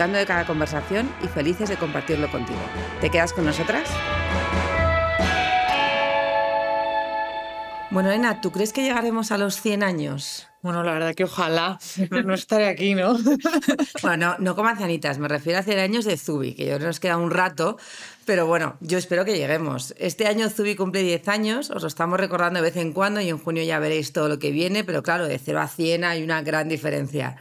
disfrutando de cada conversación y felices de compartirlo contigo. ¿Te quedas con nosotras? Bueno, Ena, ¿tú crees que llegaremos a los 100 años? Bueno, la verdad que ojalá. No, estaré aquí, ¿no? bueno, no, como ancianitas, me refiero a 100 años de Zubi, que yo nos queda un rato, pero bueno, yo espero que lleguemos. Este año Zubi cumple 10 años, os lo estamos recordando de vez en cuando y en junio ya veréis todo lo que viene, pero claro, de 0 a 100 hay una gran diferencia.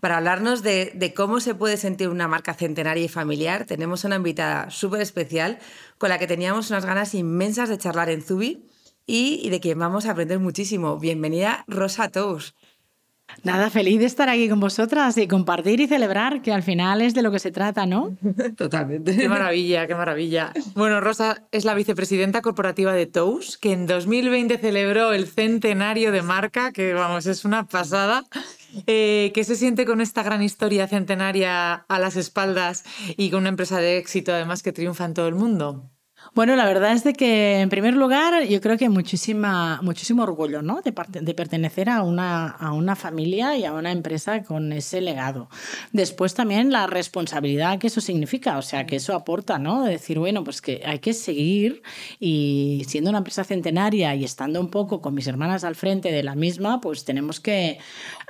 Para hablarnos de, cómo se puede sentir una marca centenaria y familiar, tenemos una invitada súper especial con la que teníamos unas ganas inmensas de charlar en Zubi y, de quien vamos a aprender muchísimo. Bienvenida, Rosa Tous. Nada, feliz de estar aquí con vosotras y compartir y celebrar, que al final es de lo que se trata, ¿no? Totalmente. Qué maravilla, qué maravilla. Bueno, Rosa es la vicepresidenta corporativa de Tous, que en 2020 celebró el centenario de marca, que vamos, es una pasada. Eh, ¿Qué se siente con esta gran historia centenaria a las espaldas y con una empresa de éxito además que triunfa en todo el mundo? Bueno, la verdad es de que, en primer lugar, yo creo que muchísima, muchísimo orgullo ¿no? de, de pertenecer a una, a una familia y a una empresa con ese legado. Después también la responsabilidad que eso significa, o sea, que eso aporta, ¿no? De decir, bueno, pues que hay que seguir y siendo una empresa centenaria y estando un poco con mis hermanas al frente de la misma, pues tenemos que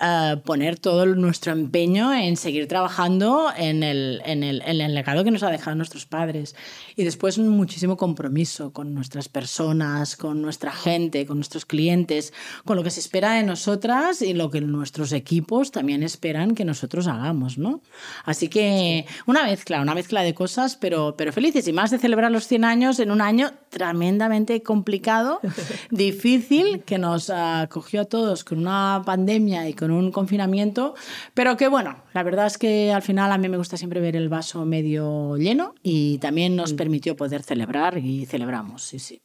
uh, poner todo nuestro empeño en seguir trabajando en el, en, el, en el legado que nos ha dejado nuestros padres. Y después muchísimo compromiso con nuestras personas, con nuestra gente, con nuestros clientes, con lo que se espera de nosotras y lo que nuestros equipos también esperan que nosotros hagamos, ¿no? Así que una mezcla, una mezcla de cosas, pero, pero felices y más de celebrar los 100 años en un año tremendamente complicado, difícil, que nos acogió a todos con una pandemia y con un confinamiento, pero que bueno, la verdad es que al final a mí me gusta siempre ver el vaso medio lleno y también nos mm. permitió poder celebrar y celebramos, sí, sí.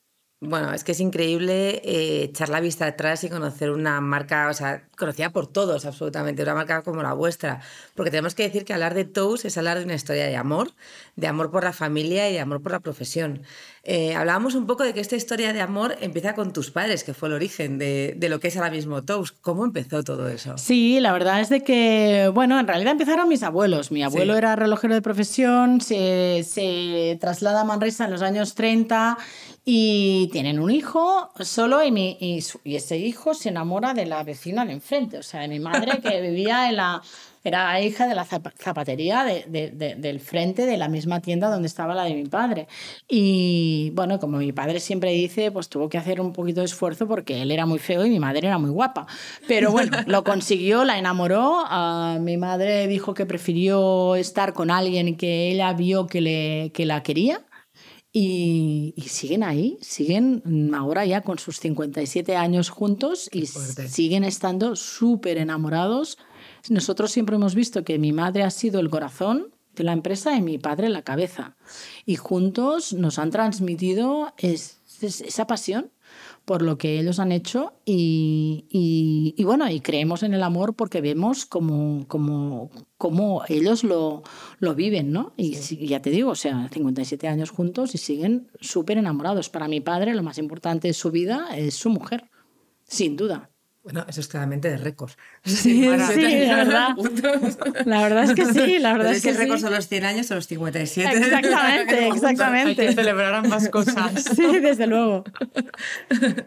Bueno, es que es increíble eh, echar la vista atrás y conocer una marca, o sea, conocida por todos absolutamente, una marca como la vuestra. Porque tenemos que decir que hablar de Toast es hablar de una historia de amor, de amor por la familia y de amor por la profesión. Eh, hablábamos un poco de que esta historia de amor empieza con tus padres, que fue el origen de, lo que es ahora mismo Toast. ¿Cómo empezó todo eso? Sí, la verdad es de que, bueno, en realidad empezaron mis abuelos. Mi abuelo era relojero de profesión, se, se traslada a Manresa en los años 30 y tienen un hijo solo y, mi, y, ese hijo se enamora de la vecina de enfrente, o sea, de mi madre que vivía en la... Era hija de la zapatería del frente de la misma tienda donde estaba la de mi padre. Y bueno, como mi padre siempre dice, pues tuvo que hacer un poquito de esfuerzo porque él era muy feo y mi madre era muy guapa. Pero bueno, lo consiguió, la enamoró. Uh, mi madre dijo que prefirió estar con alguien que ella vio que, le, que la quería y, siguen ahí, siguen ahora ya con sus 57 años juntos y siguen estando súper enamorados. Nosotros siempre hemos visto que mi madre ha sido el corazón de la empresa y mi padre la cabeza. Y juntos nos han transmitido esa pasión por lo que ellos han hecho y, bueno, y creemos en el amor porque vemos como, como, como ellos lo, lo viven, ¿no? Y, ya te digo, o sea, 57 años juntos y siguen súper enamorados. Para mi padre lo más importante de su vida es su mujer, sin duda. Bueno, eso es claramente de récord. Sí, sí, la verdad. La verdad es que sí, la verdad es que, el récord son los 100 años o los 57. Exactamente, exactamente. Hay que celebrar ambas cosas. Sí, desde luego.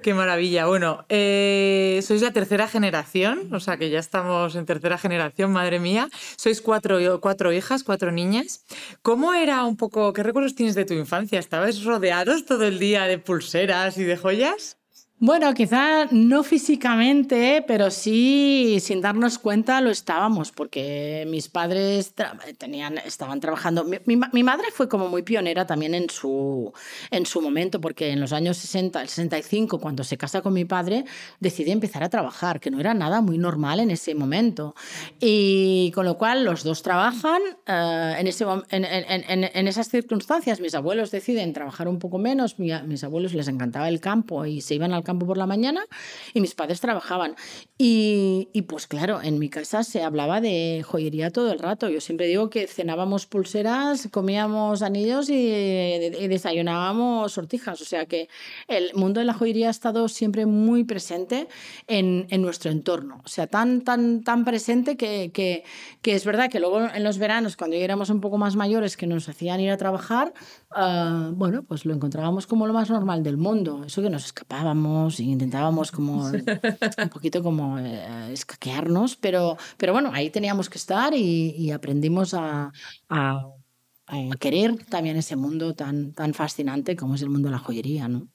Qué maravilla. Bueno, eh, sois la tercera generación, o sea que ya estamos en tercera generación, madre mía. Sois cuatro, cuatro hijas, cuatro niñas. ¿Cómo era un poco, qué recuerdos tienes de tu infancia? ¿Estabais rodeados todo el día de pulseras y de joyas? Bueno, quizá no físicamente, pero sí sin darnos cuenta lo estábamos, porque mis padres tenían, estaban trabajando. Mi, mi, madre fue como muy pionera también en su, en su momento, porque en los años 60, el 65, cuando se casa con mi padre, decide empezar a trabajar, que no era nada muy normal en ese momento. Y con lo cual los dos trabajan eh, en, ese, en, en, en, esas circunstancias. Mis abuelos deciden trabajar un poco menos, mis abuelos les encantaba el campo y se iban al campo por la mañana y mis padres trabajaban. Y, y, pues claro, en mi casa se hablaba de joyería todo el rato. Yo siempre digo que cenábamos pulseras, comíamos anillos y, desayunábamos sortijas. O sea que el mundo de la joyería ha estado siempre muy presente en, en nuestro entorno. O sea, tan, tan, tan presente que, que, que, es verdad que luego en los veranos, cuando ya éramos un poco más mayores, que nos hacían ir a trabajar, uh, bueno, pues lo encontrábamos como lo más normal del mundo. Eso que nos escapábamos y intentábamos como un poquito como eh, escaquearnos, pero, pero bueno, ahí teníamos que estar y, aprendimos a, a, a, querer también ese mundo tan, tan fascinante como es el mundo de la joyería, ¿no?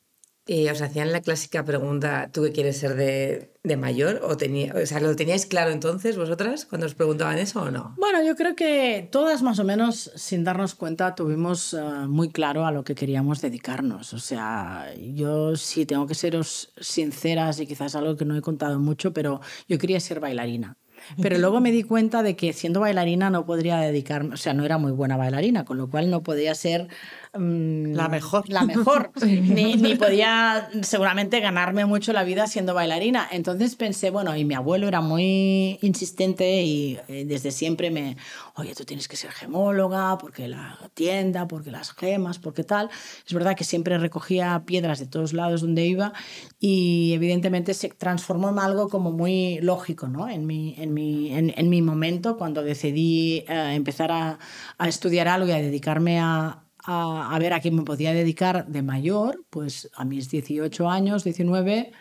Y os hacían la clásica pregunta, ¿tú qué quieres ser de, de mayor? ¿O, tenía, o sea, ¿lo teníais claro entonces vosotras cuando os preguntaban eso o no? Bueno, yo creo que todas más o menos, sin darnos cuenta, tuvimos eh, muy claro a lo que queríamos dedicarnos. O sea, yo sí tengo que seros sinceras y quizás algo que no he contado mucho, pero yo quería ser bailarina. Pero luego me di cuenta de que siendo bailarina no podría dedicarme, o sea, no era muy buena bailarina, con lo cual no podía ser Mm, la mejor. La mejor. ni, ni, podía seguramente ganarme mucho la vida siendo bailarina. Entonces pensé, bueno, y mi abuelo era muy insistente y eh, desde siempre me, oye, tú tienes que ser gemóloga, porque la tienda, porque las gemas, porque tal. Es verdad que siempre recogía piedras de todos lados donde iba y evidentemente se transformó en algo como muy lógico, ¿no? En mi, en mi, en, en mi momento, cuando decidí eh, empezar a, a estudiar algo y a dedicarme a, a, ver a quién me podía dedicar de mayor, pues a mis 18 años, 19,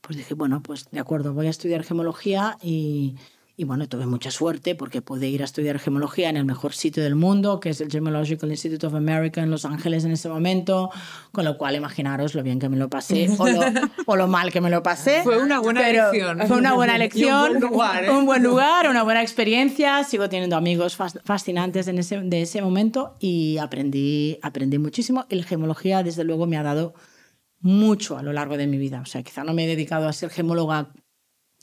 pues dije, bueno, pues de acuerdo, voy a estudiar gemología y, y bueno, tuve mucha suerte porque pude ir a estudiar gemología en el mejor sitio del mundo, que es el Gemological Institute of America en Los Ángeles en ese momento, con lo cual imaginaros lo bien que me lo pasé o lo, o lo mal que me lo pasé. Fue una buena elección. Fue una buena elección, un, buen lugar, ¿eh? un buen lugar, una buena experiencia. Sigo teniendo amigos fascinantes en ese, de ese momento y aprendí, aprendí muchísimo. Y la gemología, desde luego, me ha dado mucho a lo largo de mi vida. O sea, quizá no me he dedicado a ser gemóloga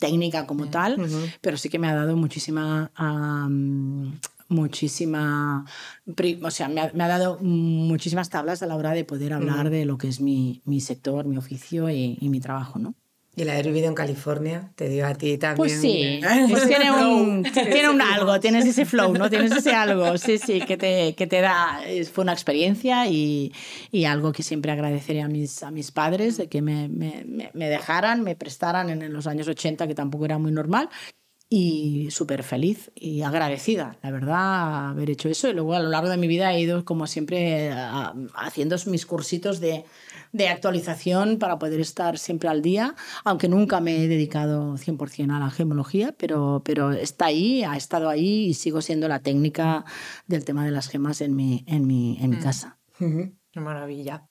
técnica como tal, pero sí que me ha dado muchísima... muchísima, o sea, me ha, dado muchísimas tablas a la hora de poder hablar de lo que es mi, mi sector, mi oficio y, y mi trabajo, ¿no? Y el haber vivido en California te dio a ti también. Pues sí, pues tiene un, tiene un algo, tienes ese flow, ¿no? Tienes ese algo, sí, sí, que te, que te da. Fue una experiencia y, y, algo que siempre agradeceré a mis, a mis padres, de que me, me, me dejaran, me prestaran en los años 80, que tampoco era muy normal, y súper feliz y agradecida, la verdad, haber hecho eso. Y luego a lo largo de mi vida he ido, como siempre, haciendo mis cursitos de, de, actualización para poder estar siempre al día, aunque nunca me he dedicado 100% a la gemología, pero, pero está ahí, ha estado ahí y sigo siendo la técnica del tema de las gemas en mi, en mi, en mi mm. casa. Qué maravilla.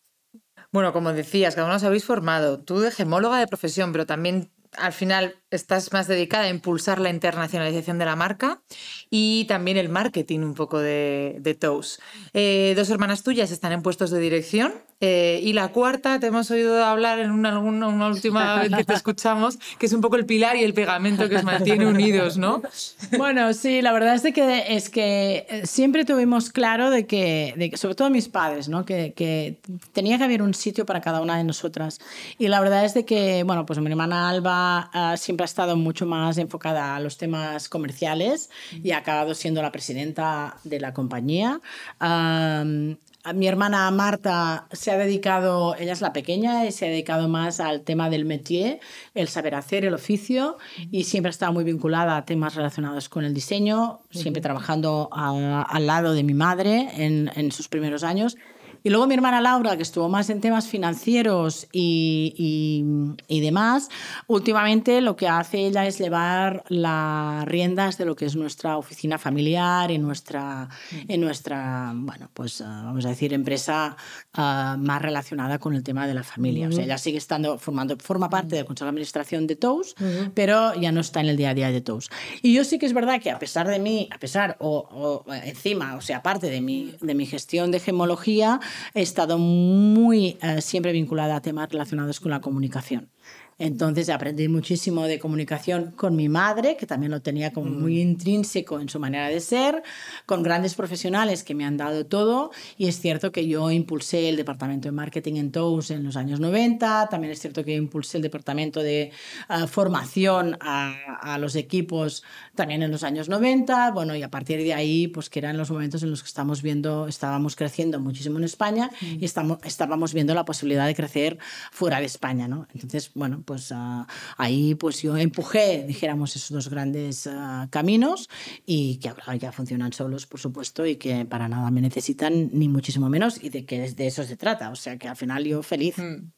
Bueno, como decías, cada uno os habéis formado. Tú de gemóloga de profesión, pero también al final estás más dedicada a impulsar la internacionalización de la marca y también el marketing un poco de, de Toast. Eh, dos hermanas tuyas están en puestos de dirección eh, y la cuarta te hemos oído hablar en una, una, última vez que te escuchamos, que es un poco el pilar y el pegamento que os mantiene unidos, ¿no? Bueno, sí, la verdad es que, es que eh, siempre tuvimos claro de que, de sobre todo mis padres, ¿no? Que, que, tenía que haber un sitio para cada una de nosotras. Y la verdad es de que, bueno, pues mi hermana Alba uh, siempre ha estado mucho más enfocada a los temas comerciales y ha acabado siendo la presidenta de la compañía. Um, mi hermana Marta se ha dedicado, ella es la pequeña, y se ha dedicado más al tema del métier, el saber hacer, el oficio, y siempre ha estado muy vinculada a temas relacionados con el diseño, siempre trabajando al lado de mi madre en, en sus primeros años. Y luego mi hermana Laura, que estuvo más en temas financieros y, y, y, demás, últimamente lo que hace ella es llevar las riendas de lo que es nuestra oficina familiar y nuestra, en nuestra bueno, pues uh, vamos a decir, empresa uh, más relacionada con el tema de la familia. Uh -huh. O sea, ella sigue estando, formando, forma parte del Consejo de Administración de TOUS, -huh. pero ya no está en el día a día de TOUS. Y yo sí que es verdad que a pesar de mí, a pesar o, o encima, o sea, aparte de mi, de mi gestión de gemología, he estado muy uh, siempre vinculada a temas relacionados con la comunicación. Entonces aprendí muchísimo de comunicación con mi madre, que también lo tenía como muy mm. intrínseco en su manera de ser, con grandes profesionales que me han dado todo. Y es cierto que yo impulsé el departamento de marketing en TOUS en los años 90, también es cierto que impulsé el departamento de uh, formación a, a, los equipos también en los años 90. Bueno, y a partir de ahí, pues que eran los momentos en los que estamos viendo, estábamos creciendo muchísimo en España mm. y estamos, estábamos viendo la posibilidad de crecer fuera de España, ¿no? Entonces, bueno, pues uh, ahí pues yo empujé, dijéramos, esos dos grandes uh, caminos y que ahora ya funcionan solos, por supuesto, y que para nada me necesitan, ni muchísimo menos, y de que de eso se trata. O sea que al final yo feliz. Mm.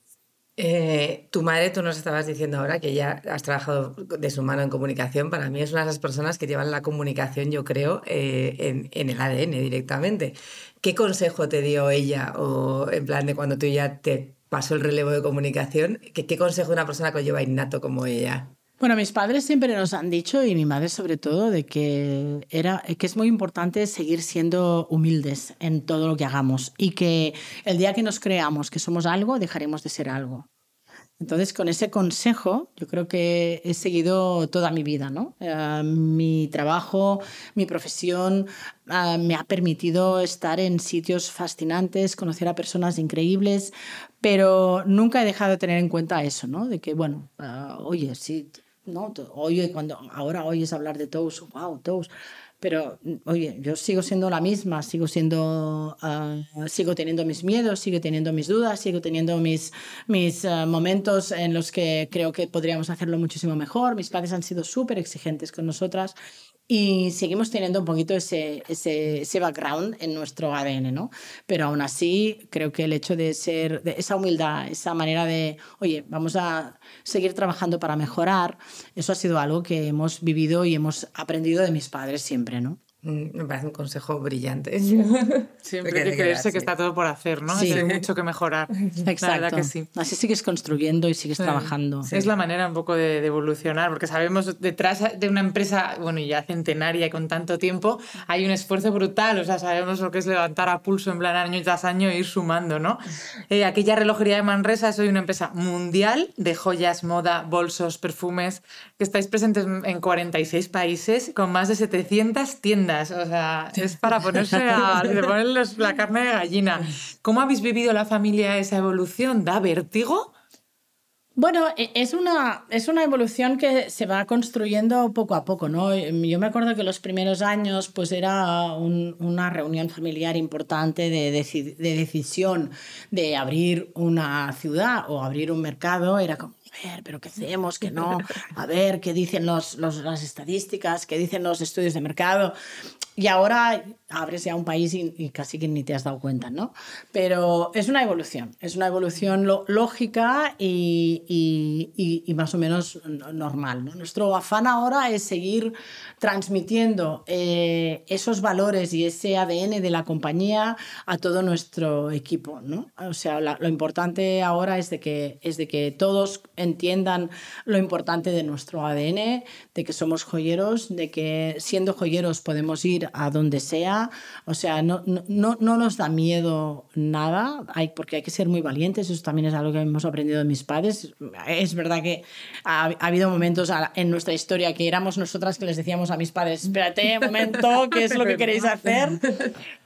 Eh, tu madre, tú nos estabas diciendo ahora que ya has trabajado de su mano en comunicación. Para mí es una de las personas que llevan la comunicación, yo creo, eh, en, en, el ADN directamente. ¿Qué consejo te dio ella o en plan de cuando tú ya te pasó el relevo de comunicación. ¿Qué, qué consejo de una persona que lleva innato como ella? Bueno, mis padres siempre nos han dicho, y mi madre sobre todo, de que, era, que es muy importante seguir siendo humildes en todo lo que hagamos y que el día que nos creamos que somos algo, dejaremos de ser algo. Entonces, con ese consejo, yo creo que he seguido toda mi vida, ¿no? Uh, mi trabajo, mi profesión uh, me ha permitido estar en sitios fascinantes, conocer a personas increíbles, pero nunca he dejado de tener en cuenta eso, ¿no? De que, bueno, uh, oye, sí, ¿no? Oye, cuando ahora oyes hablar de todos, wow, todos pero oye, yo sigo siendo la misma, sigo siendo, uh, sigo teniendo mis miedos, sigo teniendo mis dudas, sigo teniendo mis, mis uh, momentos en los que creo que podríamos hacerlo muchísimo mejor. Mis padres han sido súper exigentes con nosotras y seguimos teniendo un poquito ese, ese, ese, background en nuestro ADN, ¿no? Pero aún así, creo que el hecho de ser, de esa humildad, esa manera de, oye, vamos a seguir trabajando para mejorar, eso ha sido algo que hemos vivido y hemos aprendido de mis padres siempre, ¿no? Mm, me parece un consejo brillante. Siempre hay que creerse que está todo por hacer, ¿no? Sí. Hay mucho que mejorar. Exacto. La que sí. Así sigues construyendo y sigues sí. trabajando. Sí. Es la manera un poco de, de, evolucionar, porque sabemos detrás de una empresa, bueno, ya centenaria y con tanto tiempo, hay un esfuerzo brutal. O sea, sabemos lo que es levantar a pulso en plan año tras año e ir sumando, ¿no? Eh, aquella relojería de Manresa es hoy una empresa mundial de joyas, moda, bolsos, perfumes, que estáis presentes en 46 países con más de 700 tiendas o sea, es para ponerse a ponerles la carne de gallina. ¿Cómo habéis vivido la familia esa evolución? ¿Da vértigo? Bueno, e, es una, es una evolución que se va construyendo poco a poco, ¿no? Yo me acuerdo que los primeros años pues era un, una reunión familiar importante de, de, de, decisión de abrir una ciudad o abrir un mercado, era como, a ver, pero ¿qué hacemos? ¿Qué no? A ver, ¿qué dicen los, los, las estadísticas? ¿Qué dicen los estudios de mercado? Y ahora abres ya un país y, y, casi que ni te has dado cuenta, ¿no? Pero es una evolución, es una evolución lo, lógica y, y, y, más o menos normal, ¿no? Nuestro afán ahora es seguir transmitiendo eh, esos valores y ese ADN de la compañía a todo nuestro equipo, ¿no? O sea, la, lo importante ahora es de, que, es de que todos entiendan lo importante de nuestro ADN, de que somos joyeros, de que siendo joyeros podemos ir a donde sea. O sea, no, no, no nos da miedo nada, hay, porque hay que ser muy valientes. Eso también es algo que hemos aprendido de mis padres. Es verdad que ha, ha habido momentos en nuestra historia que éramos nosotras que les decíamos a mis padres, espérate un momento, ¿qué es lo que queréis hacer?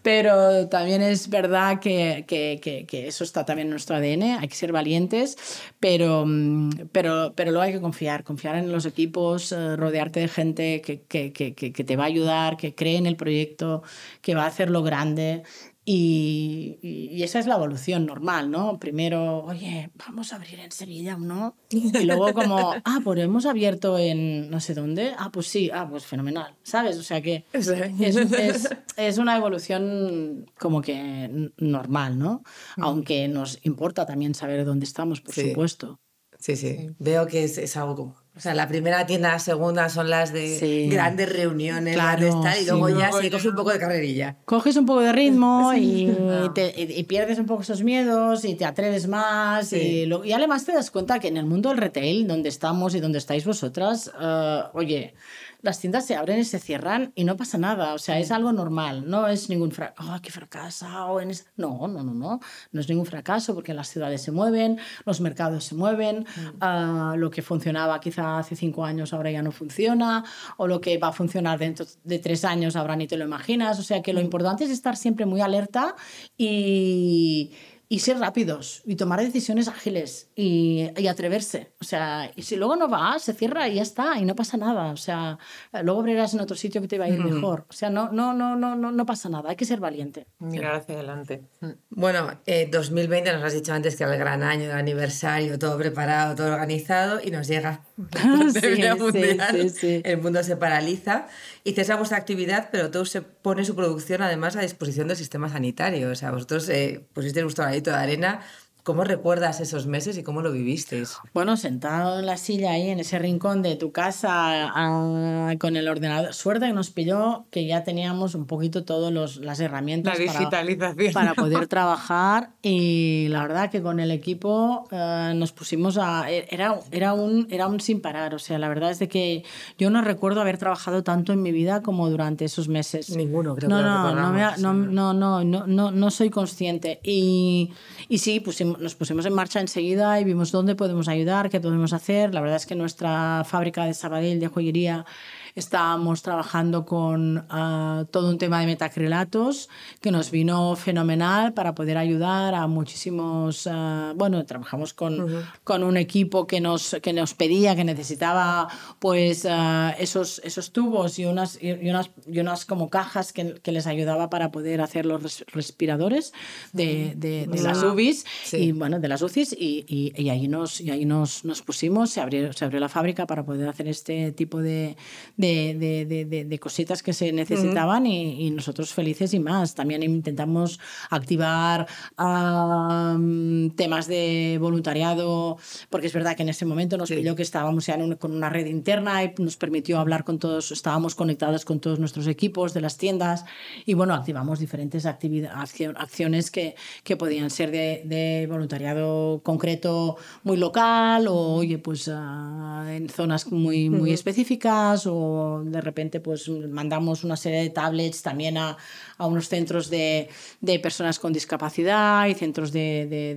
Pero también es verdad que, que, que, que eso está también en nuestro ADN, hay que ser valientes, pero, pero, pero luego hay que confiar, confiar en los equipos, eh, rodearte de gente que, que, que, que te va a ayudar, que cree en el proyecto, que va a hacerlo grande Y, y, esa es la evolución normal, ¿no? Primero, oye, vamos a abrir en Sevilla, ¿no? Y luego como, ah, pues hemos abierto en no sé dónde. Ah, pues sí, ah, pues fenomenal, ¿sabes? O sea que es, es, es una evolución como que normal, ¿no? Aunque nos importa también saber dónde estamos, por supuesto. Sí, sí, Veo que es, es algo como o sea, la primera tienda, la segunda son las de grandes reuniones, claro, y luego ya sí, coges un poco de carrerilla. Coges un poco de ritmo y, y, pierdes un poco esos miedos y te atreves más. Y, y, además te das cuenta que en el mundo del retail, donde estamos y donde estáis vosotras, uh, oye, las tiendas se abren y se cierran y no pasa nada. O sea, es algo normal. No es ningún fracaso. Oh, qué fracasado. En No, no, no, no. No es ningún fracaso porque las ciudades se mueven, los mercados se mueven. Mm. Ah, lo que funcionaba quizá hace cinco años ahora ya no funciona. O lo que va a funcionar dentro de tres años ahora ni te lo imaginas. O sea, que lo mm. importante es estar siempre muy alerta y y ser rápidos y tomar decisiones ágiles y, y, atreverse. O sea, y si luego no va, se cierra y ya está y no pasa nada. O sea, luego abrirás en otro sitio que te va a ir mejor. O sea, no, no, no, no, no, no pasa nada. Hay que ser valiente. Mirar hacia adelante. Bueno, 2020 eh, nos has dicho antes que era el gran año, el aniversario, todo preparado, todo organizado y nos llega sí, sí, el mundo se paraliza y cesa vuestra actividad, pero todo se pone su producción además a disposición del sistema sanitario. O sea, vosotros eh, pusisteis vuestro de arena ¿Cómo recuerdas esos meses y cómo lo vivisteis? Bueno, sentado en la silla ahí, en ese rincón de tu casa, con el ordenador. Suerte que nos pilló que ya teníamos un poquito todas las herramientas Para, poder trabajar. Y la verdad que con el equipo eh, nos pusimos a... Era, era, un, era un sin parar. O sea, la verdad es de que yo no recuerdo haber trabajado tanto en mi vida como durante esos meses. Ninguno, creo no, que no, no, no, no, no, no, no, no soy consciente. Y, y sí, pusimos nos pusimos en marcha enseguida y vimos dónde podemos ayudar, qué podemos hacer. La verdad es que nuestra fábrica de Sabadell de joyería estábamos trabajando con ah, todo un tema de metacrilatos que nos vino fenomenal para poder ayudar a muchísimos, ah, bueno, trabajamos con, con un equipo que nos, que nos pedía, que necesitaba pues ah, esos, esos tubos y unas, y unas, y unas como cajas que, que les ayudaba para poder hacer los respiradores de, de, las UBIs y bueno, de las UCIs y, y, y, ahí, nos, y ahí nos, nos pusimos, se abrió, se abrió la fábrica para poder hacer este tipo de de, de, cositas que se necesitaban y, nosotros felices y más. También intentamos activar temas de voluntariado, porque es verdad que en ese momento nos pilló que estábamos ya con una red interna y nos permitió hablar con todos, estábamos conectados con todos nuestros equipos de las tiendas y bueno, activamos diferentes acciones que, que podían ser de, voluntariado concreto muy local o, oye, pues ah, en zonas muy, muy específicas o de repente pues mandamos una serie de tablets también a, a unos centros de, de, personas con discapacidad y centros de, de,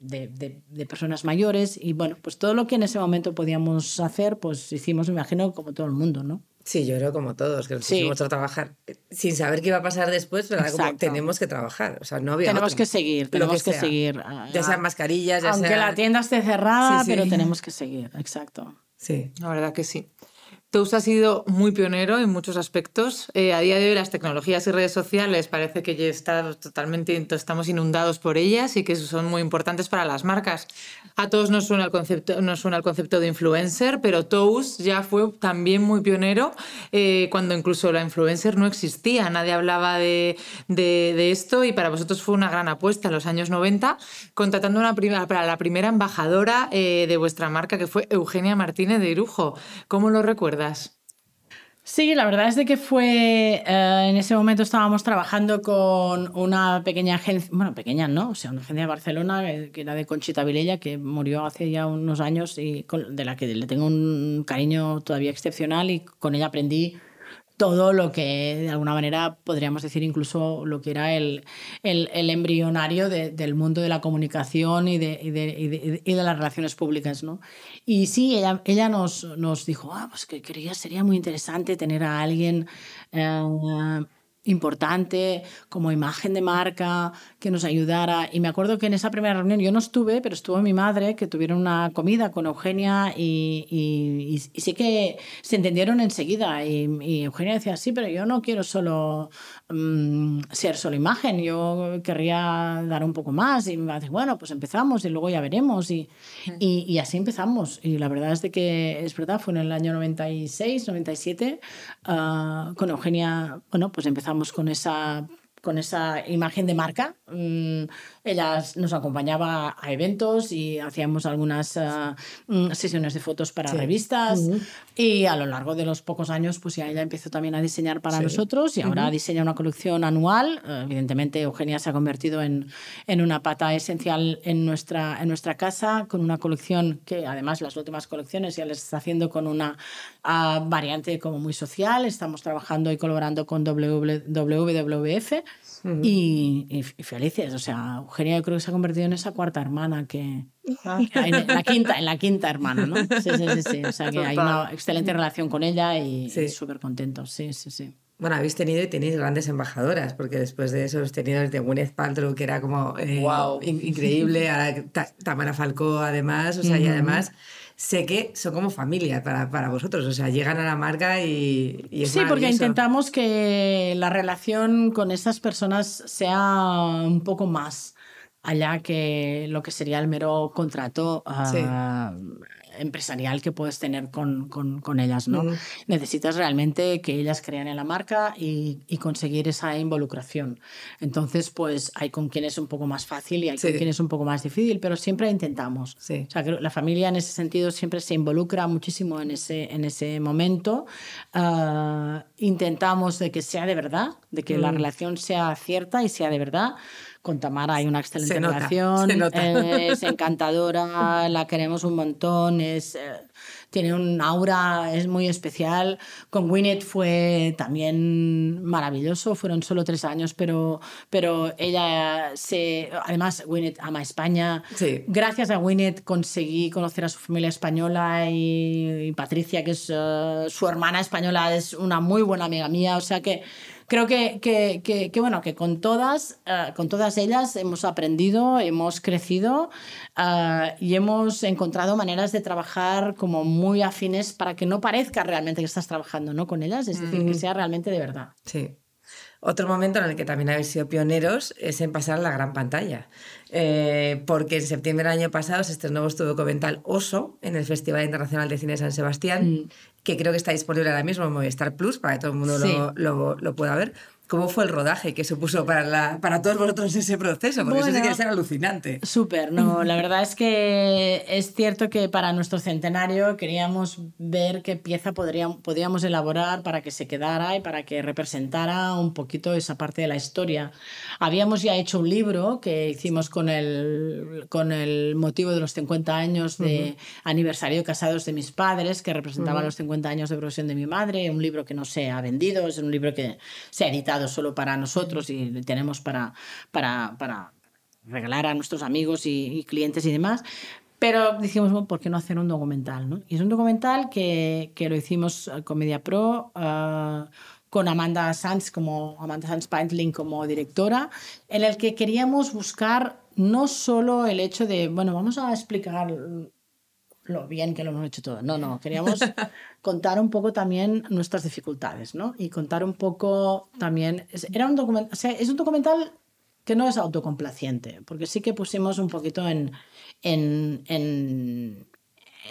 de, personas mayores y bueno, pues todo lo que en ese momento podíamos hacer pues hicimos, me imagino, como todo el mundo, ¿no? Sí, yo creo como todos, que nos pusimos a trabajar sin saber qué iba a pasar después, pero como tenemos que trabajar. O sea, no había tenemos que seguir, tenemos que, seguir. Ya sean mascarillas, ya Aunque la tienda esté cerrada, pero tenemos que seguir, exacto. Sí. La verdad que sí. Tous ha sido muy pionero en muchos aspectos. Eh, a día de hoy las tecnologías y redes sociales parece que ya está totalmente, estamos inundados por ellas y que son muy importantes para las marcas. A todos nos suena el concepto, nos suena el concepto de influencer, pero Tous ya fue también muy pionero eh, cuando incluso la influencer no existía. Nadie hablaba de, de, esto y para vosotros fue una gran apuesta en los años 90, contratando una para la primera embajadora eh, de vuestra marca que fue Eugenia Martínez de Irujo. ¿Cómo lo Sí, la verdad es de que fue, eh, en ese momento estábamos trabajando con una pequeña agencia, bueno, pequeña, ¿no? O sea, una agencia de Barcelona, que, era de Conchita Vilella, que murió hace ya unos años y de la que le tengo un cariño todavía excepcional y con ella aprendí todo lo que de alguna manera podríamos decir incluso lo que era el, el, el embrionario del mundo de la comunicación y de, y de, y de, las relaciones públicas. ¿no? Y sí, ella, ella nos, nos dijo, ah, pues que quería, sería muy interesante tener a alguien eh, importante como imagen de marca que nos ayudara. Y me acuerdo que en esa primera reunión yo no estuve, pero estuvo mi madre, que tuvieron una comida con Eugenia y, y, sí que se entendieron enseguida. Y, Eugenia decía, sí, pero yo no quiero solo mm, ser solo imagen, yo querría dar un poco más. Y me va a decir, bueno, pues empezamos y luego ya veremos. Y, y, así empezamos. Y la verdad es de que es verdad, fue en el año 96, 97, uh, con Eugenia, bueno, pues empezamos con esa con esa imagen de marca. Mm, ella nos acompañaba a eventos y hacíamos algunas eh, mm, sesiones de fotos para revistas. Y a lo largo de los pocos años, pues ya ella empezó también a diseñar para nosotros y ahora diseña una colección anual. Evidentemente, Eugenia se ha convertido en, en una pata esencial en nuestra, en nuestra casa, con una colección que además las últimas colecciones ya les está haciendo con una ah, variante como muy social. Estamos trabajando y colaborando con WWF y, felices. O sea, Eugenia yo creo que se ha convertido en esa cuarta hermana que... Ah. En la quinta, en la quinta hermana, ¿no? Sí, sí, sí. sí. O sea, que hay una excelente relación con ella y súper contentos. Sí, sí, sí. Bueno, habéis tenido y tenéis grandes embajadoras, porque después de eso habéis tenido desde Gwyneth Paltrow, que era como wow. Eh, increíble, ahora Tamara Falcó además, o sea, y además sé que son como familia para, para vosotros, o sea, llegan a la marca y, y es Sí, porque intentamos que la relación con esas personas sea un poco más allá que lo que sería el mero contrato ah, empresarial que puedes tener con, con, con ellas, ¿no? Necesitas realmente que ellas crean en la marca y, y, conseguir esa involucración. Entonces, pues hay con quien es un poco más fácil y hay con quien es un poco más difícil, pero siempre intentamos. Sí. O sea, que la familia en ese sentido siempre se involucra muchísimo en ese, en ese momento. Ah, intentamos de que sea de verdad, de que la mm. relación sea cierta y sea de verdad con Tamara hay una excelente relación, es encantadora, la queremos un montón, es, eh, tiene un aura, es muy especial. Con Winnet fue también maravilloso, fueron solo tres años, pero, pero ella se... Además, Winnet ama España. Gracias a Winnet conseguí conocer a su familia española y, Patricia, que es eh, su hermana española, es una muy buena amiga mía, o sea que creo que, que, que, bueno, que con todas, eh, con todas ellas hemos aprendido, hemos crecido uh, y hemos encontrado maneras de trabajar como muy afines para que no parezca realmente que estás trabajando ¿no? con ellas, es decir, que mm. sea realmente de verdad. Sí. Otro momento en el que también habéis sido pioneros es en pasar a la gran pantalla, eh, porque en septiembre del año pasado se estrenó vuestro documental Oso en el Festival Internacional de Cine San Sebastián, mm. Que creo que está disponible ahora mismo en Movistar Plus para que todo el mundo lo, lo, lo pueda ver. ¿Cómo fue el rodaje que supuso para, la, para todos vosotros ese proceso? Porque eso sí que ser alucinante. Súper, no, la verdad es que es cierto que para nuestro centenario queríamos ver qué pieza podríamos, podríamos elaborar para que se quedara y para que representara un poquito esa parte de la historia. Habíamos ya hecho un libro que hicimos con el, con el motivo de los 50 años de aniversario de casados de mis padres, que representaba los 50 años de profesión de mi madre, un libro que no se ha vendido, es un libro que se ha editado solo para nosotros y tenemos para, para, para regalar a nuestros amigos y, clientes y demás. Pero dijimos, ¿por qué no hacer un documental? ¿no? Y es un documental que, que lo hicimos con Media Pro, ah, con Amanda Sanz, como Amanda Sanz Paintling como directora, en el que queríamos buscar no solo el hecho de, bueno, vamos a explicar lo bien que lo hemos hecho todo. No, no, queríamos contar un poco también nuestras dificultades, ¿no? Y contar un poco también... Era un documental, o sea, es un documental que no es autocomplaciente, porque sí que pusimos un poquito en, en, en,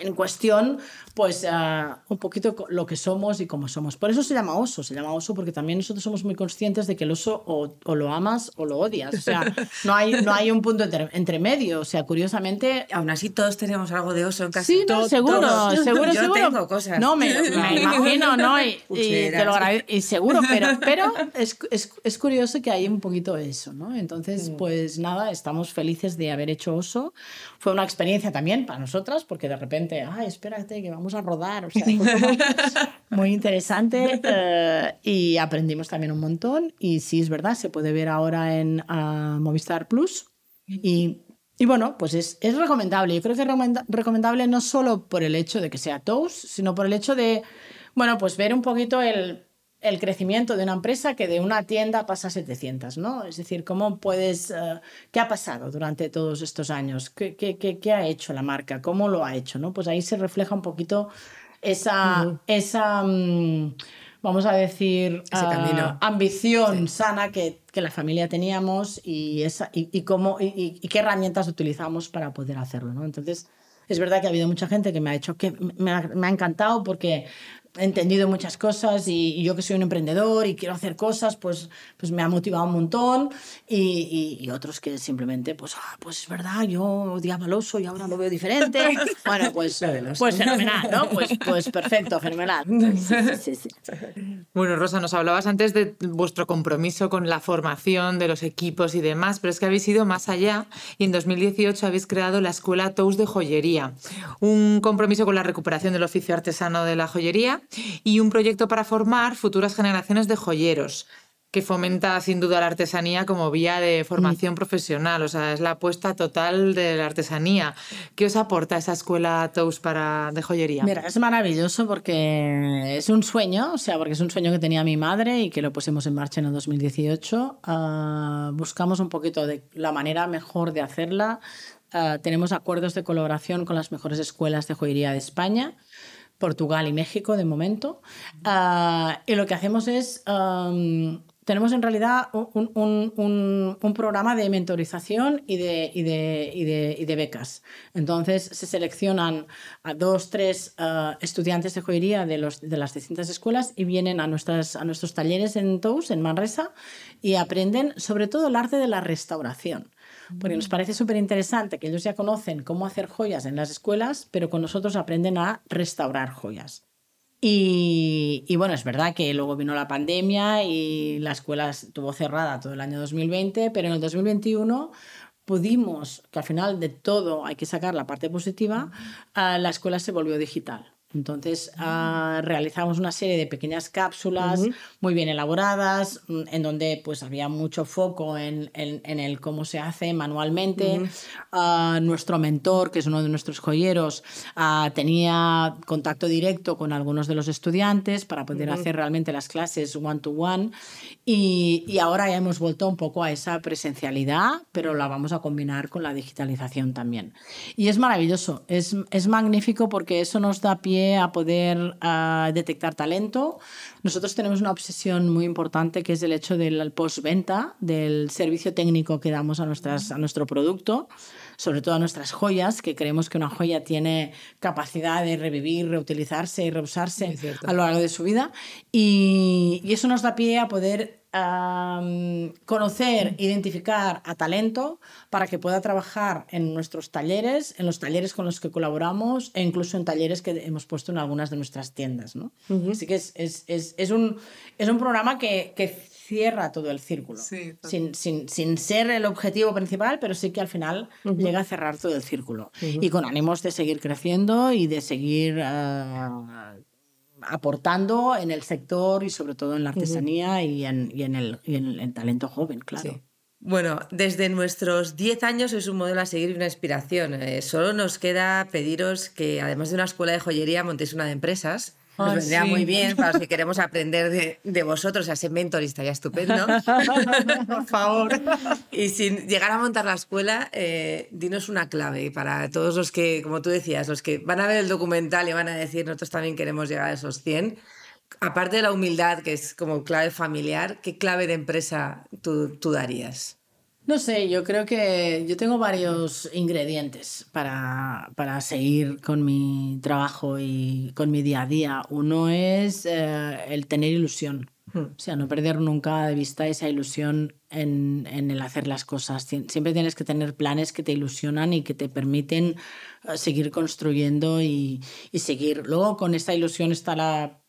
en cuestión pues uh, un poquito lo que somos y cómo somos. Por eso se llama oso, se llama oso porque también nosotros somos muy conscientes de que el oso o, o lo amas o lo odias. O sea, no hay, no hay un punto entre, entre, medio. O sea, curiosamente... Aún así todos tenemos algo de oso en casa. Sí, no, seguro, seguro, Yo seguro. tengo cosas. No, me, me imagino, ¿no? Y, y te lo y seguro, pero, pero es, es, es, curioso que hay un poquito eso, ¿no? Entonces, pues nada, estamos felices de haber hecho oso. Fue una experiencia también para nosotras porque de repente, ay, espérate, que vamos vamos a rodar. O sea, muy interesante eh, y aprendimos también un montón. Y sí, es verdad, se puede ver ahora en uh, Movistar Plus. Y, y, bueno, pues es, es recomendable. Yo creo que es recomendable no solo por el hecho de que sea Toast, sino por el hecho de, bueno, pues ver un poquito el, el crecimiento de una empresa que de una tienda pasa a 700, ¿no? Es decir, ¿cómo puedes, eh, qué ha pasado durante todos estos años? ¿Qué, qué, qué, qué ha hecho la marca? ¿Cómo lo ha hecho? ¿no? Pues ahí se refleja un poquito esa, esa mm, vamos a decir, uh, ambición sí. sana que, que, la familia teníamos y, esa, y, y cómo, y, y, qué herramientas utilizamos para poder hacerlo. ¿no? Entonces, es verdad que ha habido mucha gente que me ha hecho que me ha, me ha encantado porque entendido muchas cosas y, y, yo que soy un emprendedor y quiero hacer cosas, pues, pues me ha motivado un montón y, y, y otros que simplemente, pues, ah, pues es verdad, yo odiaba al oso y ahora lo veo diferente. bueno, pues, pues fenomenal, ¿no? Pues, pues perfecto, fenomenal. Sí, sí, sí, bueno, Rosa, nos hablabas antes de vuestro compromiso con la formación de los equipos y demás, pero es que habéis ido más allá y en 2018 habéis creado la Escuela Tous de Joyería, un compromiso con la recuperación del oficio artesano de la joyería y un proyecto para formar futuras generaciones de joyeros que fomenta sin duda la artesanía como vía de formación mm. profesional, o sea, es la apuesta total de la artesanía. ¿Qué os aporta esa escuela TOUS para, de joyería? Mira, es maravilloso porque es un sueño, o sea, porque es un sueño que tenía mi madre y que lo pusimos en marcha en el 2018. Uh, buscamos un poquito de la manera mejor de hacerla. Uh, tenemos acuerdos de colaboración con las mejores escuelas de joyería de España. Portugal y México de momento. Uh, y lo que hacemos es tenemos en realidad un, programa de mentorización y de, becas. Entonces se seleccionan a dos, tres uh, estudiantes de joyería de, las distintas escuelas y vienen a, a nuestros talleres en TOUS, en Manresa, y aprenden sobre todo el arte de la restauración. Porque nos parece súper interesante que ellos ya conocen cómo hacer joyas en las escuelas, pero con nosotros aprenden a restaurar joyas. Y, y, bueno, es verdad que luego vino la pandemia y la escuela estuvo cerrada todo el año 2020, pero en el 2021 pudimos, que al final de todo hay que sacar la parte positiva, la escuela se volvió digital. Entonces uh, realizamos una serie de pequeñas cápsulas uh -huh. muy bien elaboradas, mm, en donde pues había mucho foco en, en, en el cómo se hace manualmente. Uh -huh. uh, nuestro mentor, que es uno de nuestros joyeros, tenía contacto directo con algunos de los estudiantes para poder -huh. hacer realmente las clases one-to-one. -one. Y, y, ahora ya hemos vuelto un poco a esa presencialidad, pero la vamos a combinar con la digitalización también. Y es maravilloso, es, es magnífico porque eso nos da pie a poder uh, detectar talento. Nosotros tenemos una obsesión muy importante que es el hecho del postventa, del servicio técnico que damos a, nuestras, a nuestro producto, sobre todo a nuestras joyas, que creemos que una joya tiene capacidad de revivir, reutilizarse y reusarse a lo largo de su vida. Y, y eso nos da pie a poder um, conocer, identificar a talento para que pueda trabajar en nuestros talleres, en los talleres con los que colaboramos e incluso en talleres que hemos puesto en algunas de nuestras tiendas. ¿no? Uh -huh. Así que es, es, es, es, un, es un programa que, que cierra todo el círculo, sí, sin, sin, sin, ser el objetivo principal, pero sí que al final uh -huh. llega a cerrar todo el círculo. Uh -huh. Y con ánimos de seguir creciendo y de seguir... Uh, aportando en el sector y sobre todo en la artesanía uh -huh. y, en, y, en, el, y en el talento joven, claro. Sí. Bueno, desde nuestros 10 años es un modelo a seguir y una inspiración. Eh, solo nos queda pediros que, además de una escuela de joyería, montéis una de empresas nos vendría sí. muy bien para si queremos aprender de, de vosotros, a ese mentor estaría estupendo. Por favor. Y sin llegar a montar la escuela, eh, dinos una clave para todos los que, como tú decías, los que van a ver el documental y van a decir, nosotros también queremos llegar a esos 100. Aparte de la humildad, que es como clave familiar, ¿qué clave de empresa tú, tú darías? No sé, yo creo que yo tengo varios ingredientes para, para seguir con mi trabajo y con mi día a día. Uno es eh, el tener ilusión, hmm. o sea, no perder nunca de vista esa ilusión en, en, el hacer las cosas. Siempre tienes que tener planes que te ilusionan y que te permiten eh, seguir construyendo y, y seguir. Luego con esta ilusión está la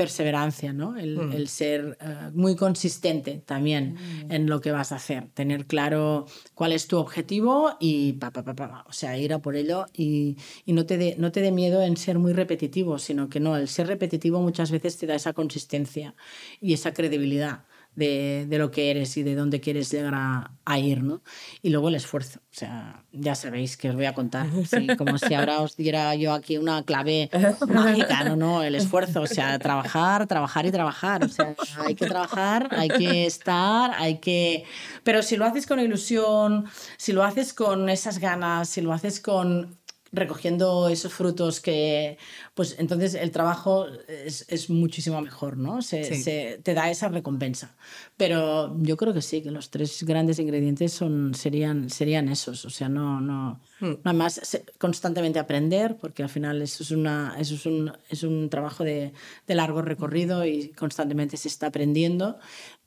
perseverancia, ¿no? El, mm. el ser uh, muy consistente también mm. en lo que vas a hacer, tener claro cuál es tu objetivo y pa, pa, pa, pa o sea, ir a por ello y, y no, te de, no te dé miedo en ser muy repetitivo, sino que no, el ser repetitivo muchas veces te da esa consistencia y esa credibilidad de, de, lo que eres y de dónde quieres llegar a, a, ir, ¿no? Y luego el esfuerzo. O sea, ya sabéis que os voy a contar. Sí, como si ahora os diera yo aquí una clave mágica, no, no, el esfuerzo. O sea, trabajar, trabajar y trabajar. O sea, hay que trabajar, hay que estar, hay que... Pero si lo haces con ilusión, si lo haces con esas ganas, si lo haces con recogiendo esos frutos que, pues entonces el trabajo es, es muchísimo mejor, ¿no? Se, sí. se, te da esa recompensa. Pero yo creo que sí, que los tres grandes ingredientes son, serían, serían esos. O sea, no, no, mm. nada más constantemente aprender, porque al final eso es, una, eso es, un, es un trabajo de, de largo recorrido y constantemente se está aprendiendo.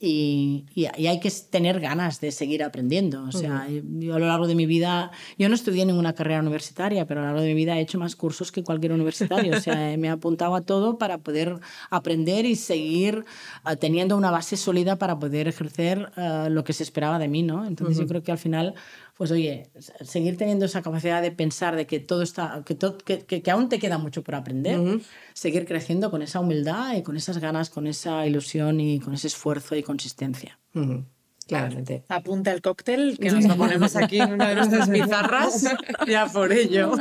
Y, y, y, hay que tener ganas de seguir aprendiendo. O sea, mm. yo a lo largo de mi vida, yo no estudié ninguna carrera universitaria, pero a lo largo de mi vida he hecho más cursos que cualquier universitario. O sea, me he apuntado a todo para poder aprender y seguir uh, teniendo una base sólida para poder ejercer uh, lo que se esperaba de mí, ¿no? Entonces -huh. yo creo que al final, pues oye, seguir teniendo esa capacidad de pensar de que todo está, que, to, que, que, que aún te queda mucho por aprender, seguir creciendo con esa humildad y con esas ganas, con esa ilusión y con ese esfuerzo y consistencia. Claramente. Apunta el cóctel que nos lo ponemos aquí en una de nuestras pizarras, ya por ello.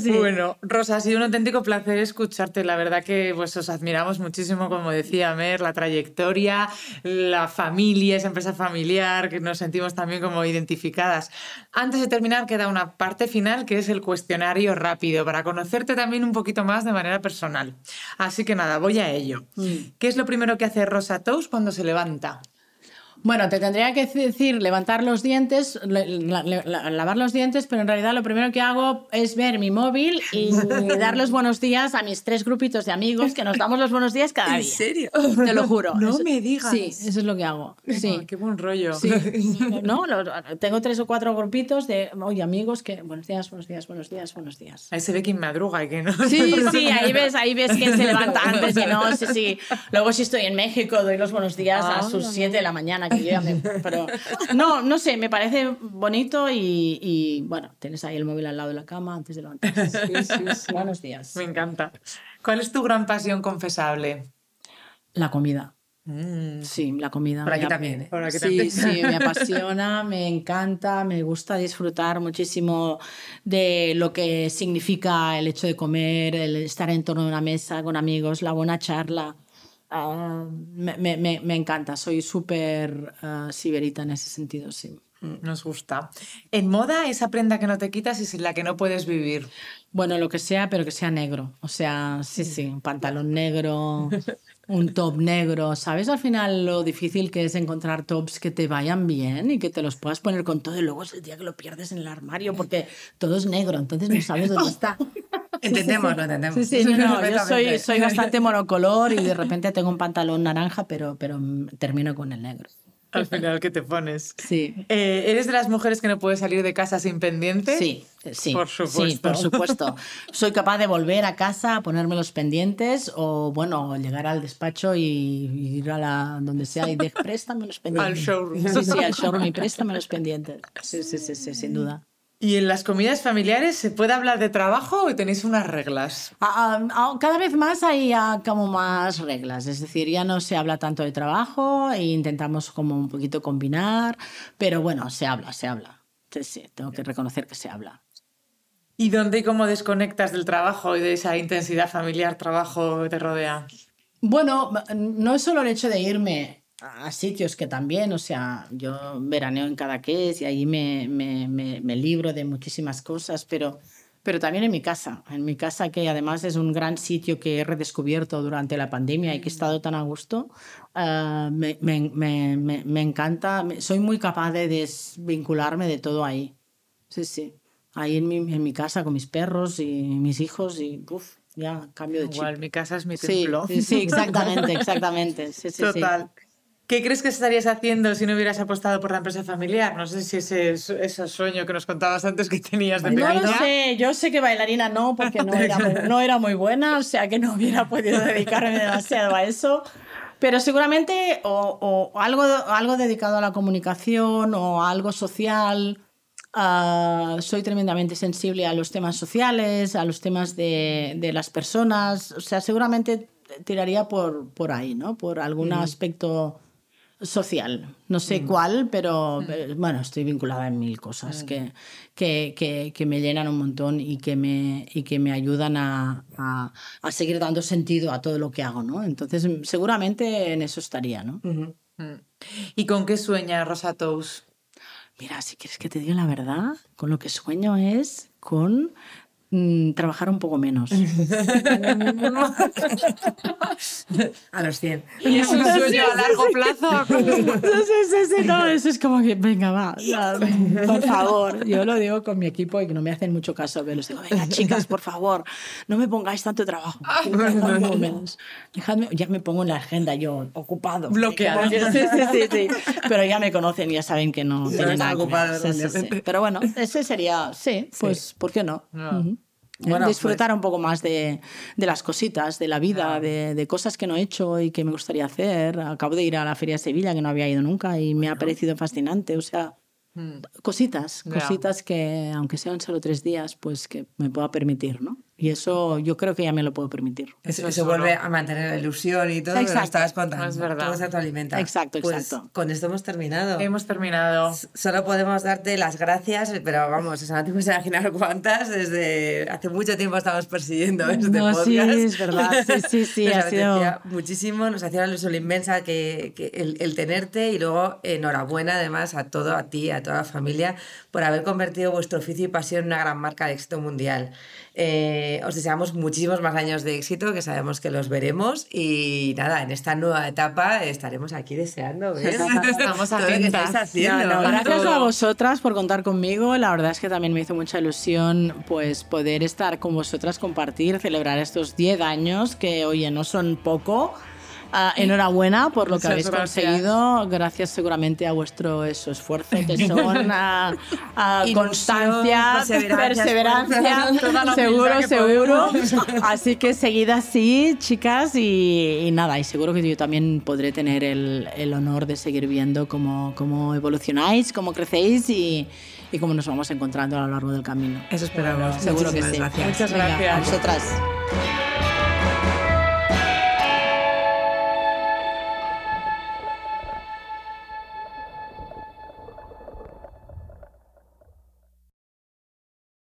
Sí. Bueno, Rosa, ha sido un auténtico placer escucharte. La verdad que pues, os admiramos muchísimo, como decía Mer, la trayectoria, la familia, esa empresa familiar, que nos sentimos también como identificadas. Antes de terminar, queda una parte final que es el cuestionario rápido, para conocerte también un poquito más de manera personal. Así que nada, voy a ello. Mm. ¿Qué es lo primero que hace Rosa Tous cuando se levanta? Bueno, te tendría que decir levantar los dientes, la, la, lavar los dientes, pero en realidad lo primero que hago es ver mi móvil y dar los buenos días a mis tres grupitos de amigos que nos damos los buenos días cada día. ¿En serio? Te lo juro. No eso, me digas. Sí, eso es lo que hago. Sí. Oh, qué buen rollo. Sí. ¿No? tengo tres o cuatro grupitos de, oye, amigos que, buenos días, buenos días, buenos días, buenos días. Ahí se ve quién madruga y que no. Sí, sí, ahí ves, ahí ves quién se levanta antes y no, sí, sí. Luego si estoy en México doy los buenos días ah, a sus 7 de la mañana, que yo ya me pero no, no sé, me parece bonito y, y, bueno, tienes ahí el móvil al lado de la cama antes de levantarse. Sí, sí, sí. Buenos días. Me encanta. ¿Cuál es tu gran pasión confesable? La comida. Mm. Sí, la comida. Por aquí también. ¿eh? Por aquí sí, también. sí, me apasiona, me encanta, me gusta disfrutar muchísimo de lo que significa el hecho de comer, el estar en torno a una mesa con amigos, la buena charla. Uh, me, me, me, encanta, soy súper uh, siberita en ese sentido, sí. Nos gusta. En moda, esa prenda que no te quitas y sin la que no puedes vivir. Bueno, lo que sea, pero que sea negro. O sea, sí, sí, un pantalón negro, un top negro. ¿Sabes al final lo difícil que es encontrar tops que te vayan bien y que te los puedas poner con todo y luego es el día que lo pierdes en el armario porque todo es negro, entonces no sabes dónde está. Entendemos, lo entendemos. Sí, sí, no, no, yo soy, soy bastante monocolor y de repente tengo un pantalón naranja, pero, pero termino con el negro. Al final, ¿qué te pones? Sí. Eh, ¿Eres de las mujeres que no puedes salir de casa sin pendientes? Sí, sí. Por supuesto. Sí, por supuesto. Soy capaz de volver a casa a ponerme los pendientes o, bueno, llegar al despacho y, y ir a la donde sea y de préstame los pendientes. al showroom. Sí, sí, al showroom y préstame los pendientes. Sí, sí, sí, sí sin duda. ¿Y en las comidas familiares se puede hablar de trabajo o tenéis unas reglas? Cada vez más hay como más reglas, es decir, ya no se habla tanto de trabajo e intentamos como un poquito combinar, pero bueno, se habla, se habla. Sí, sí, tengo que reconocer que se habla. ¿Y dónde y cómo desconectas del trabajo y de esa intensidad familiar, trabajo que te rodea? Bueno, no es solo el hecho de irme a sitios que también, o sea, yo veraneo en Cadaqués y ahí me, me, me, me, libro de muchísimas cosas, pero, pero también en mi casa, en mi casa que además es un gran sitio que he redescubierto durante la pandemia y que he estado tan a gusto, uh, me, me, me, me, encanta, soy muy capaz de desvincularme de todo ahí. Sí, sí. Ahí en mi, en mi casa con mis perros y mis hijos y uf, ya cambio de chip. Igual, mi casa es mi templo. Sí, sí, sí exactamente, exactamente. Sí, sí, Total. Sí. ¿Qué crees que estarías haciendo si no hubieras apostado por la empresa familiar? No sé si ese, ese sueño que nos contabas antes que tenías de pequeña. No lo sé, yo sé que bailarina no, porque no era, muy, no era muy buena, o sea que no hubiera podido dedicarme demasiado a eso. Pero seguramente o, o algo, algo dedicado a la comunicación o algo social. Uh, soy tremendamente sensible a los temas sociales, a los temas de, de las personas. O sea, seguramente tiraría por, por ahí, ¿no? Por algún mm. aspecto social. No sé cuál, pero eh, bueno, estoy vinculada en mil cosas que, que, que, que me llenan un montón y que me, y que me ayudan a, a, a seguir dando sentido a todo lo que hago, ¿no? Entonces, seguramente en eso estaría, ¿no? Mm. ¿Y con qué sueña Rosa Tous? Mira, si quieres que te diga la verdad, con lo que sueño es con mm, trabajar un poco menos. A los 100. ¿Y es un sueño a largo plazo? Sí, sí, sí, no, eso es como que, venga, va, ya, por favor. Yo lo digo con mi equipo y que no me hacen mucho caso, pero les digo, venga, chicas, por favor, no me pongáis tanto trabajo. Trabajad un poco menos. Dejadme, ya me pongo en la agenda yo, ocupado. Bloqueado. Sí, sí, sí, sí. Pero ya me conocen y ya saben que no tiene está nada ocupado, Sí, sí, sí. realmente. Pero bueno, ese sería, sí, pues, ¿por qué no? No. Ujú. Bueno, disfrutar un poco más de, de las cositas, de la vida, de, de cosas que no he hecho y que me gustaría hacer. Acabo de ir a la Feria de Sevilla, que no había ido nunca, y me ha parecido fascinante. O sea, Mm. cositas, cositas que, aunque sean solo tres días, pues que me pueda permitir, ¿no? Y eso yo creo que ya me lo puedo permitir. Eso, Eso vuelve a mantener la ilusión y todo, Exacto. lo que estabas contando. Es verdad. Todo se autoalimenta. Exacto, Pues exacto. con esto hemos terminado. Hemos terminado. Solo podemos darte las gracias, pero vamos, o sea, no te puedes imaginar cuántas. Desde hace mucho tiempo estamos persiguiendo este No, podcast. sí, es verdad. Sí, sí, sí, Nos ha sido- muchísimo, nos hacía una ilusión inmensa que, que el, el tenerte y luego enhorabuena además a todo, a ti, a toda la familia, por haber convertido vuestro oficio y pasión en una gran marca de éxito mundial. Eh, os deseamos muchísimos más años de éxito, que sabemos que los veremos y nada, en esta nueva etapa estaremos aquí deseando ver Estamos atentas. No, no, gracias todo. a vosotras por contar conmigo. La verdad es que también me hizo mucha ilusión pues poder estar con vosotras, compartir, celebrar estos 10 años que, oye, no son poco. Ah, enhorabuena por lo que habéis gracias. conseguido. Gracias seguramente a vuestro eso, esfuerzo, tesón, a, a Ilusión, constancia, perseverancia, perseverancia. seguro, seguro. podemos. Así que seguid así, chicas, y, y nada, y seguro que yo también podré tener el, el honor de seguir viendo cómo, cómo evolucionáis, cómo crecéis y, y cómo nos vamos encontrando a lo largo del camino. Eso esperamos. Seguro que sí. Gracias. Muchas Venga, gracias. a vosotras.